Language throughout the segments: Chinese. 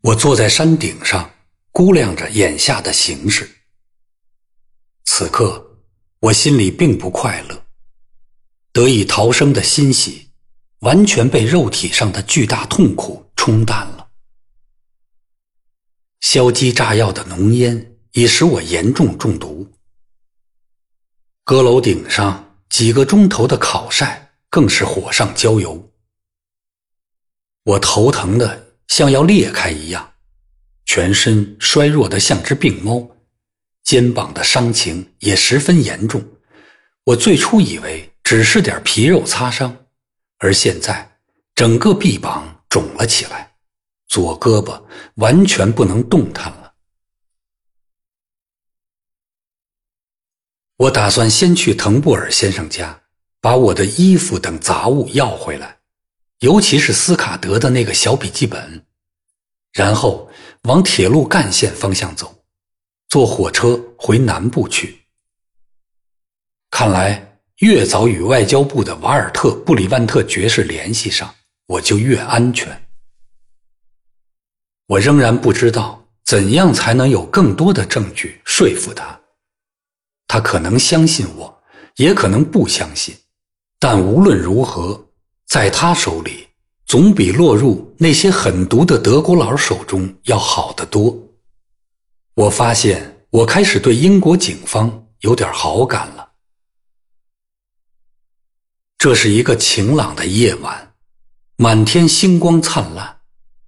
我坐在山顶上，估量着眼下的形势。此刻，我心里并不快乐，得以逃生的欣喜，完全被肉体上的巨大痛苦冲淡了。硝基炸药的浓烟已使我严重中毒，阁楼顶上几个钟头的烤晒更是火上浇油，我头疼的。像要裂开一样，全身衰弱的像只病猫，肩膀的伤情也十分严重。我最初以为只是点皮肉擦伤，而现在整个臂膀肿了起来，左胳膊完全不能动弹了。我打算先去滕布尔先生家，把我的衣服等杂物要回来。尤其是斯卡德的那个小笔记本，然后往铁路干线方向走，坐火车回南部去。看来越早与外交部的瓦尔特·布里万特爵士联系上，我就越安全。我仍然不知道怎样才能有更多的证据说服他。他可能相信我，也可能不相信，但无论如何。在他手里，总比落入那些狠毒的德国佬手中要好得多。我发现，我开始对英国警方有点好感了。这是一个晴朗的夜晚，满天星光灿烂，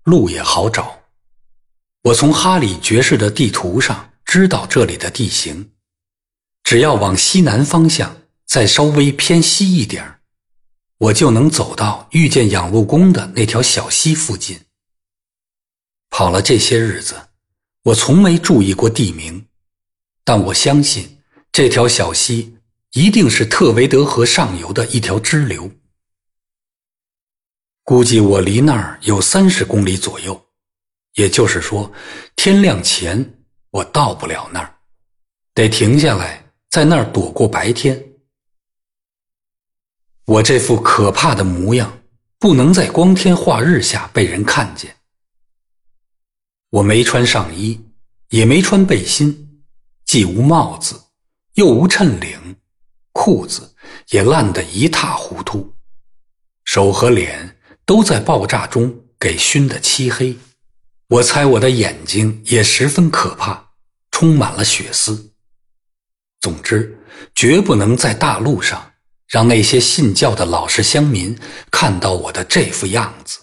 路也好找。我从哈里爵士的地图上知道这里的地形，只要往西南方向再稍微偏西一点儿我就能走到遇见养路工的那条小溪附近。跑了这些日子，我从没注意过地名，但我相信这条小溪一定是特维德河上游的一条支流。估计我离那儿有三十公里左右，也就是说，天亮前我到不了那儿，得停下来在那儿躲过白天。我这副可怕的模样，不能在光天化日下被人看见。我没穿上衣，也没穿背心，既无帽子，又无衬领，裤子也烂得一塌糊涂，手和脸都在爆炸中给熏得漆黑。我猜我的眼睛也十分可怕，充满了血丝。总之，绝不能在大路上。让那些信教的老实乡民看到我的这副样子。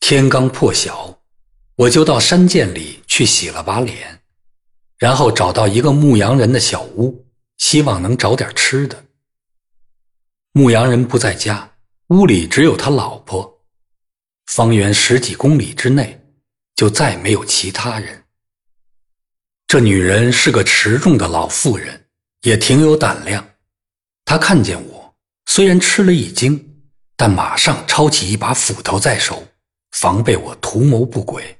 天刚破晓，我就到山涧里去洗了把脸，然后找到一个牧羊人的小屋，希望能找点吃的。牧羊人不在家，屋里只有他老婆，方圆十几公里之内就再没有其他人。这女人是个持重的老妇人。也挺有胆量，他看见我，虽然吃了一惊，但马上抄起一把斧头在手，防备我图谋不轨。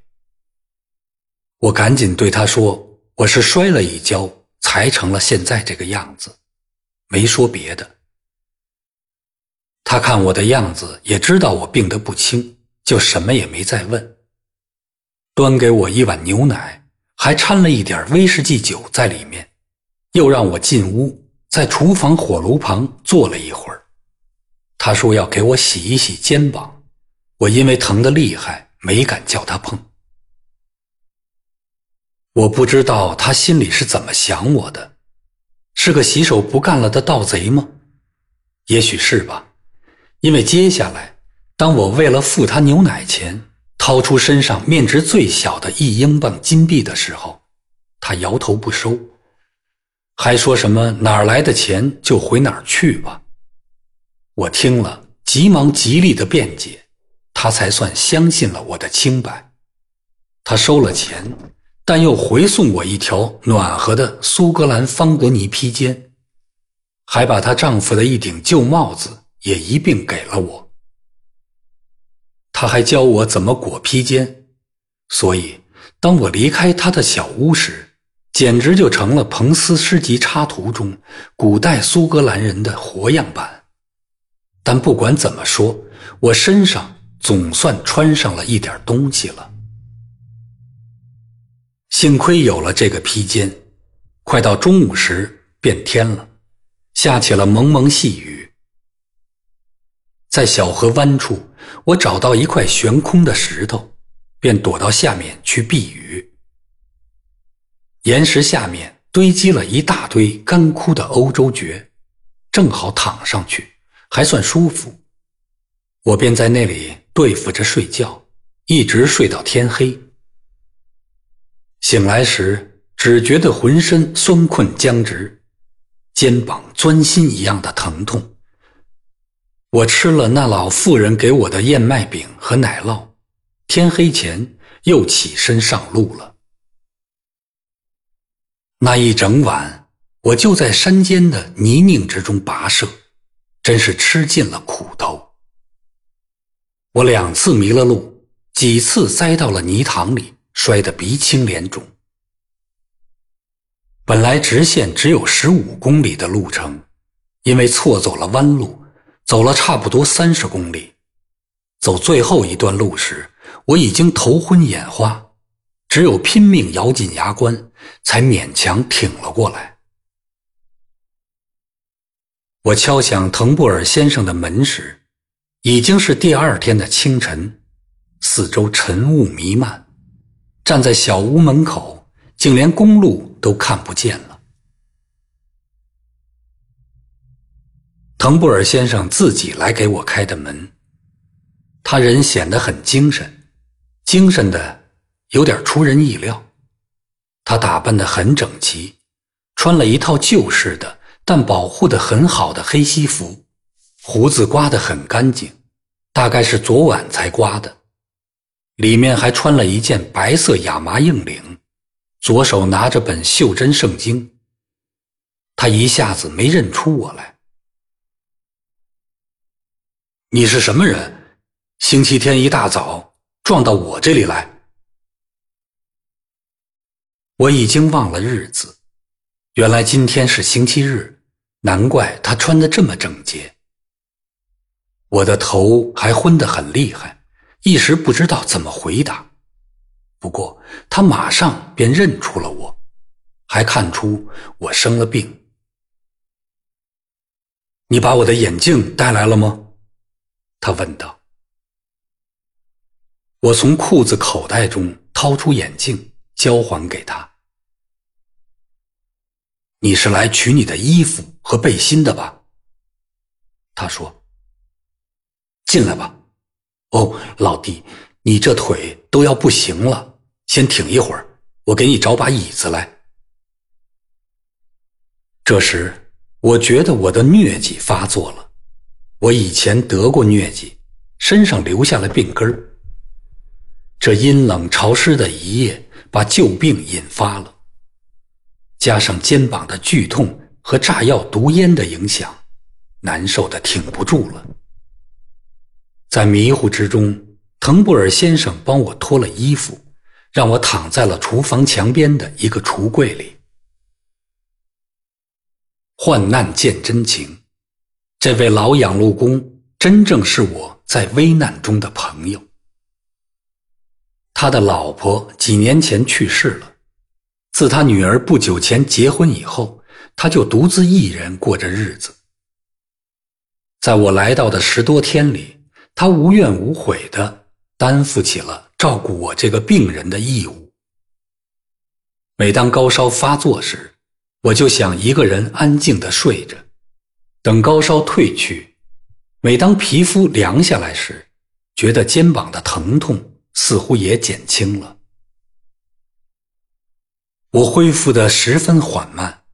我赶紧对他说：“我是摔了一跤，才成了现在这个样子。”没说别的。他看我的样子，也知道我病得不轻，就什么也没再问，端给我一碗牛奶，还掺了一点威士忌酒在里面。又让我进屋，在厨房火炉旁坐了一会儿。他说要给我洗一洗肩膀，我因为疼得厉害，没敢叫他碰。我不知道他心里是怎么想我的，是个洗手不干了的盗贼吗？也许是吧，因为接下来，当我为了付他牛奶钱，掏出身上面值最小的一英镑金币的时候，他摇头不收。还说什么哪儿来的钱就回哪儿去吧。我听了，急忙极力的辩解，他才算相信了我的清白。他收了钱，但又回送我一条暖和的苏格兰方格尼披肩，还把她丈夫的一顶旧帽子也一并给了我。他还教我怎么裹披肩，所以当我离开他的小屋时。简直就成了彭斯诗集插图中古代苏格兰人的活样板。但不管怎么说，我身上总算穿上了一点东西了。幸亏有了这个披肩，快到中午时变天了，下起了蒙蒙细雨。在小河湾处，我找到一块悬空的石头，便躲到下面去避雨。岩石下面堆积了一大堆干枯的欧洲蕨，正好躺上去，还算舒服。我便在那里对付着睡觉，一直睡到天黑。醒来时，只觉得浑身酸困僵直，肩膀钻心一样的疼痛。我吃了那老妇人给我的燕麦饼和奶酪，天黑前又起身上路了。那一整晚，我就在山间的泥泞之中跋涉，真是吃尽了苦头。我两次迷了路，几次栽到了泥塘里。摔得鼻青脸肿。本来直线只有十五公里的路程，因为错走了弯路，走了差不多三十公里。走最后一段路时，我已经头昏眼花，只有拼命咬紧牙关，才勉强挺了过来。我敲响滕布尔先生的门时，已经是第二天的清晨，四周晨雾弥漫。站在小屋门口，竟连公路都看不见了。滕布尔先生自己来给我开的门，他人显得很精神，精神的有点出人意料。他打扮得很整齐，穿了一套旧式的但保护得很好的黑西服，胡子刮得很干净，大概是昨晚才刮的。里面还穿了一件白色亚麻硬领，左手拿着本袖珍圣经。他一下子没认出我来。你是什么人？星期天一大早撞到我这里来？我已经忘了日子，原来今天是星期日，难怪他穿得这么整洁。我的头还昏得很厉害。一时不知道怎么回答，不过他马上便认出了我，还看出我生了病。你把我的眼镜带来了吗？他问道。我从裤子口袋中掏出眼镜，交还给他。你是来取你的衣服和背心的吧？他说。进来吧。哦，老弟，你这腿都要不行了，先挺一会儿，我给你找把椅子来。这时，我觉得我的疟疾发作了，我以前得过疟疾，身上留下了病根儿。这阴冷潮湿的一夜，把旧病引发了，加上肩膀的剧痛和炸药毒烟的影响，难受的挺不住了。在迷糊之中，滕布尔先生帮我脱了衣服，让我躺在了厨房墙边的一个橱柜里。患难见真情，这位老养路工真正是我在危难中的朋友。他的老婆几年前去世了，自他女儿不久前结婚以后，他就独自一人过着日子。在我来到的十多天里。他无怨无悔地担负起了照顾我这个病人的义务。每当高烧发作时，我就想一个人安静地睡着，等高烧退去。每当皮肤凉下来时，觉得肩膀的疼痛似乎也减轻了。我恢复得十分缓慢，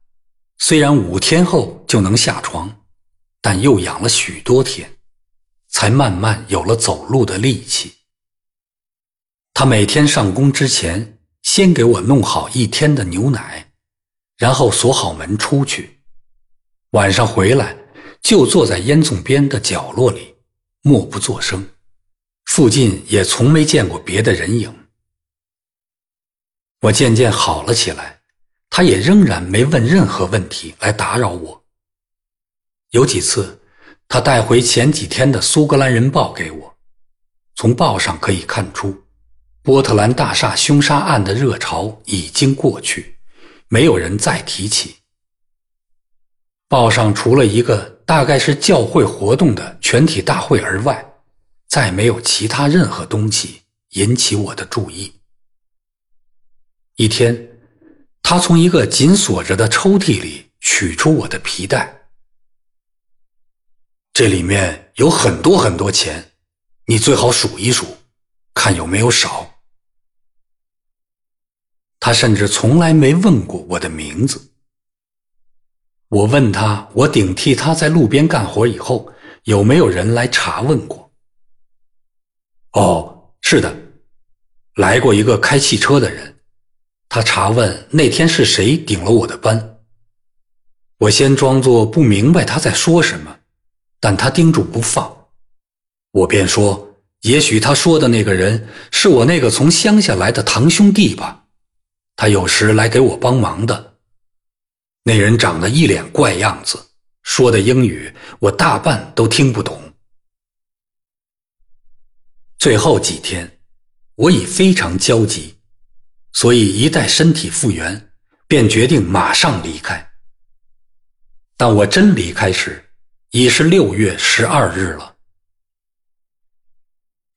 虽然五天后就能下床，但又养了许多天。才慢慢有了走路的力气。他每天上工之前，先给我弄好一天的牛奶，然后锁好门出去。晚上回来，就坐在烟囱边的角落里，默不作声。附近也从没见过别的人影。我渐渐好了起来，他也仍然没问任何问题来打扰我。有几次。他带回前几天的《苏格兰人报》给我，从报上可以看出，波特兰大厦凶杀案的热潮已经过去，没有人再提起。报上除了一个大概是教会活动的全体大会而外，再没有其他任何东西引起我的注意。一天，他从一个紧锁着的抽屉里取出我的皮带，这里面有很多很多钱，你最好数一数，看有没有少。他甚至从来没问过我的名字。我问他，我顶替他在路边干活以后，有没有人来查问过？哦，是的，来过一个开汽车的人。他查问那天是谁顶了我的班。我先装作不明白他在说什么，但他盯住不放，我便说：“也许他说的那个人是我那个从乡下来的堂兄弟吧，他有时来给我帮忙的。”那人长得一脸怪样子，说的英语我大半都听不懂。最后几天，我已非常焦急。所以，一旦身体复原，便决定马上离开。但我真离开时，已是六月十二日了。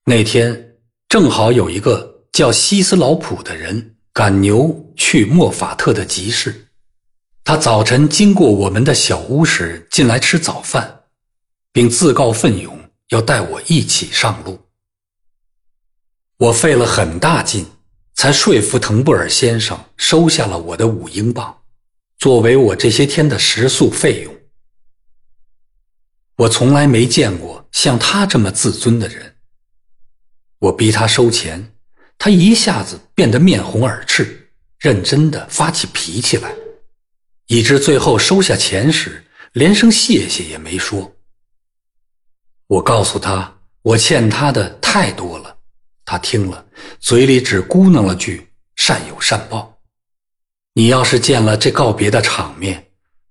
那天正好有一个叫西斯劳普的人赶牛去莫法特的集市，他早晨经过我们的小屋时进来吃早饭，并自告奋勇要带我一起上路。我费了很大劲。才说服滕布尔先生收下了我的五英镑，作为我这些天的食宿费用。我从来没见过像他这么自尊的人。我逼他收钱，他一下子变得面红耳赤，认真的发起脾气来，以致最后收下钱时连声谢谢也没说。我告诉他，我欠他的太多了。他听了，嘴里只咕囔了句“善有善报”。你要是见了这告别的场面，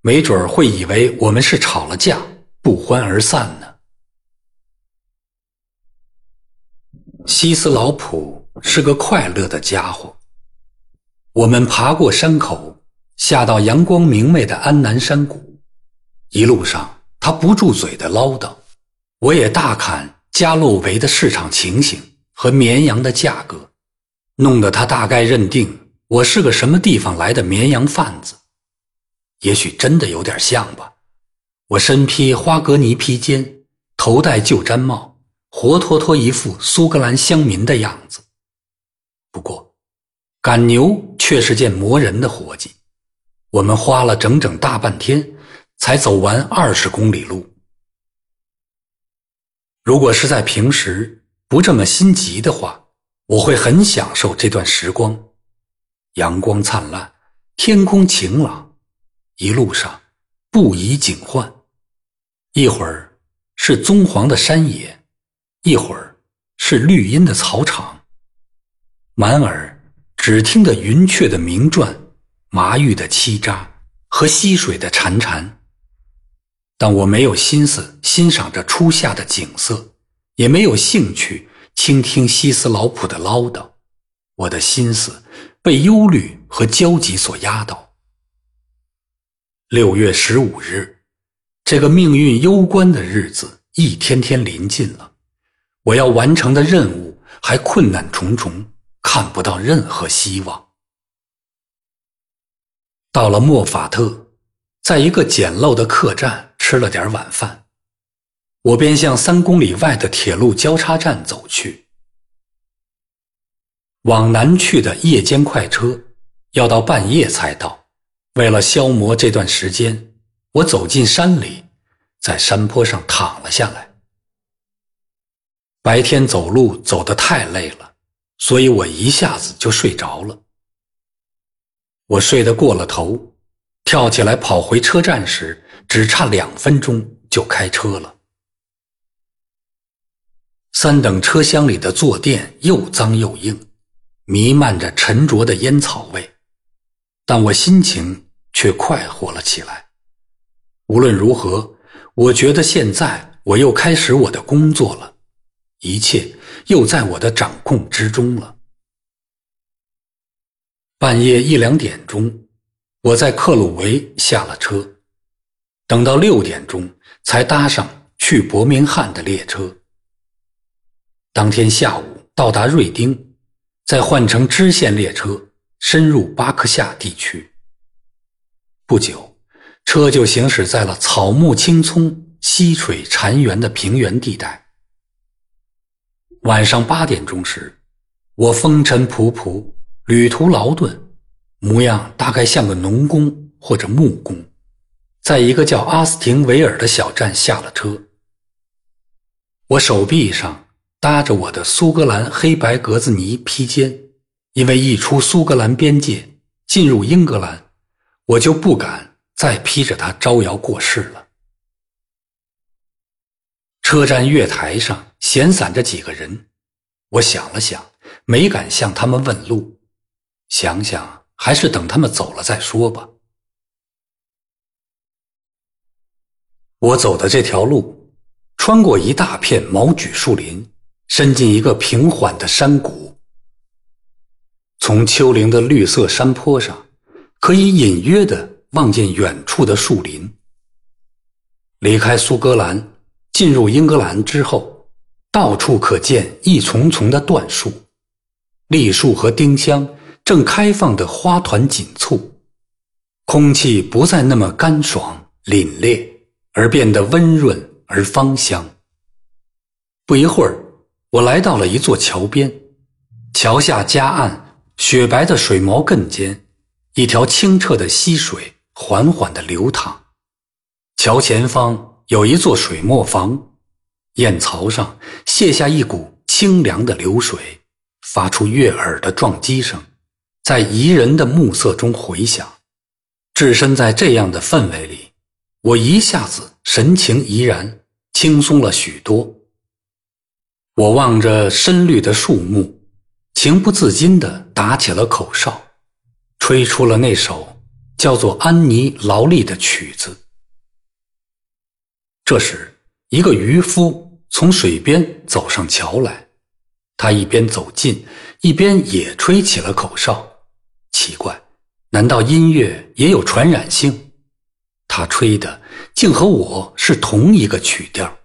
没准儿会以为我们是吵了架，不欢而散呢。西斯劳普是个快乐的家伙。我们爬过山口，下到阳光明媚的安南山谷，一路上他不住嘴的唠叨，我也大侃加洛维的市场情形。和绵羊的价格，弄得他大概认定我是个什么地方来的绵羊贩子。也许真的有点像吧。我身披花格呢披肩，头戴旧毡帽，活脱脱一副苏格兰乡民的样子。不过，赶牛却是件磨人的活计。我们花了整整大半天，才走完二十公里路。如果是在平时，不这么心急的话，我会很享受这段时光。阳光灿烂，天空晴朗，一路上不宜景换。一会儿是棕黄的山野，一会儿是绿荫的草场，满耳只听得云雀的鸣啭、麻玉的栖喳和溪水的潺潺。但我没有心思欣赏这初夏的景色。也没有兴趣倾听西斯劳普的唠叨，我的心思被忧虑和焦急所压倒。六月十五日，这个命运攸关的日子一天天临近了，我要完成的任务还困难重重，看不到任何希望。到了莫法特，在一个简陋的客栈吃了点晚饭。我便向三公里外的铁路交叉站走去。往南去的夜间快车要到半夜才到。为了消磨这段时间，我走进山里，在山坡上躺了下来。白天走路走得太累了，所以我一下子就睡着了。我睡得过了头，跳起来跑回车站时，只差两分钟就开车了。三等车厢里的坐垫又脏又硬，弥漫着沉着的烟草味，但我心情却快活了起来。无论如何，我觉得现在我又开始我的工作了，一切又在我的掌控之中了。半夜一两点钟，我在克鲁维下了车，等到六点钟才搭上去伯明翰的列车。当天下午到达瑞丁，再换乘支线列车深入巴克夏地区。不久，车就行驶在了草木青葱、溪水潺湲的平原地带。晚上八点钟时，我风尘仆仆。旅途劳顿，模样大概像个农工或者木工，在一个叫阿斯廷维尔的小站下了车。我手臂上搭着我的苏格兰黑白格子呢披肩，因为一出苏格兰边界进入英格兰，我就不敢再披着它招摇过市了。车站月台上闲散着几个人，我想了想，没敢向他们问路。想想，还是等他们走了再说吧。我走的这条路，穿过一大片毛榉树林，伸进一个平缓的山谷。从丘陵的绿色山坡上，可以隐约的望见远处的树林。离开苏格兰，进入英格兰之后，到处可见一丛丛的椴树、栗树和丁香。正开放的花团锦簇，空气不再那么干爽凛冽，而变得温润而芳香。不一会儿，我来到了一座桥边，桥下夹岸雪白的水毛亘间，一条清澈的溪水缓缓地流淌。桥前方有一座水磨坊，堰槽上泻下一股清凉的流水，发出悦耳的撞击声。在宜人的暮色中回响，置身在这样的氛围里，我一下子神情怡然，轻松了许多。我望着深绿的树木，情不自禁地打起了口哨，吹出了那首叫做《安妮劳力》的曲子。这时，一个渔夫从水边走上桥来，他一边走近，一边也吹起了口哨。奇怪，难道音乐也有传染性？他吹的竟和我是同一个曲调。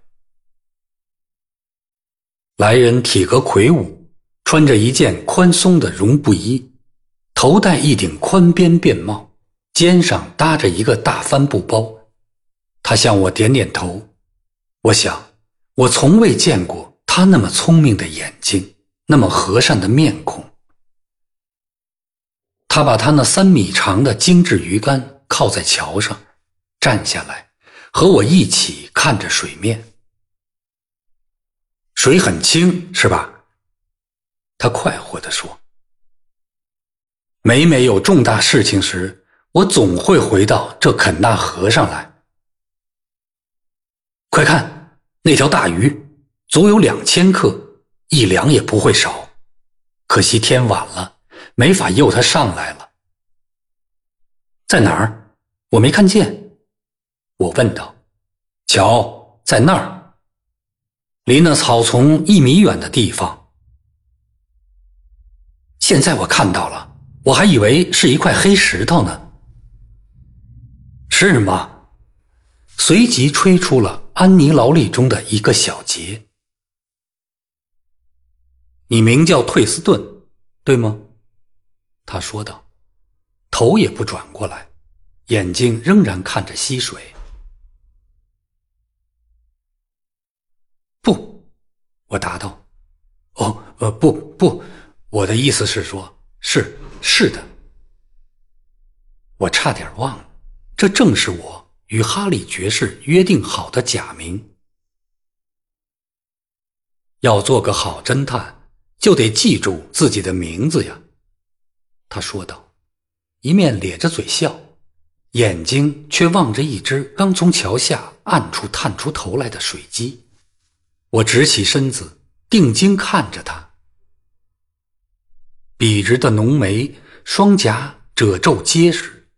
来人体格魁梧，穿着一件宽松的绒布衣，头戴一顶宽边便帽，肩上搭着一个大帆布包。他向我点点头。我想，我从未见过他那么聪明的眼睛，那么和善的面孔。他把他那三米长的精致鱼竿靠在桥上，站下来，和我一起看着水面。水很清，是吧？他快活地说。每每有重大事情时，我总会回到这肯纳河上来。快看，那条大鱼，足有两千克，一两也不会少。可惜天晚了。没法诱它上来了，在哪儿？我没看见。我问道。瞧，在那儿，离那草丛一米远的地方。现在我看到了，我还以为是一块黑石头呢。是吗？随即吹出了安妮劳力中的一个小节。你名叫退斯顿，对吗？他说道，头也不转过来，眼睛仍然看着溪水。不，我答道：“哦，呃，不不，我的意思是说，是是的。”我差点忘了，这正是我与哈利爵士约定好的假名。要做个好侦探，就得记住自己的名字呀。他说道，一面咧着嘴笑，眼睛却望着一只刚从桥下暗处探出头来的水鸡。我直起身子，定睛看着他，笔直的浓眉，双颊褶皱结实，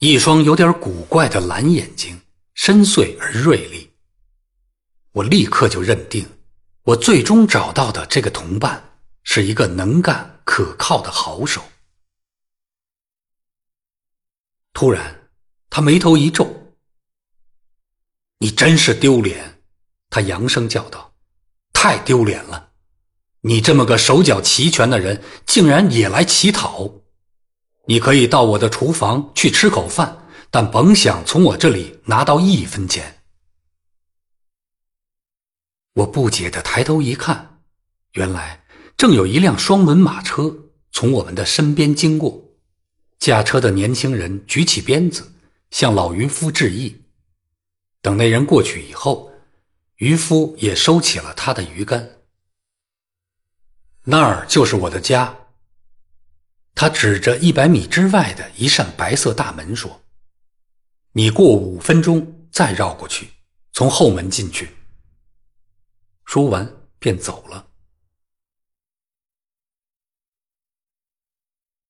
一双有点古怪的蓝眼睛，深邃而锐利。我立刻就认定，我最终找到的这个同伴是一个能干可靠的好手。突然，他眉头一皱：“你真是丢脸！”他扬声叫道：“太丢脸了！你这么个手脚齐全的人，竟然也来乞讨！你可以到我的厨房去吃口饭，但甭想从我这里拿到一分钱。”我不解的抬头一看，原来正有一辆双门马车从我们的身边经过，驾车的年轻人举起鞭子向老渔夫致意。等那人过去以后，渔夫也收起了他的鱼竿。那儿就是我的家。他指着一百米之外的一扇白色大门说：“你过五分钟再绕过去，从后门进去。”说完，便走了。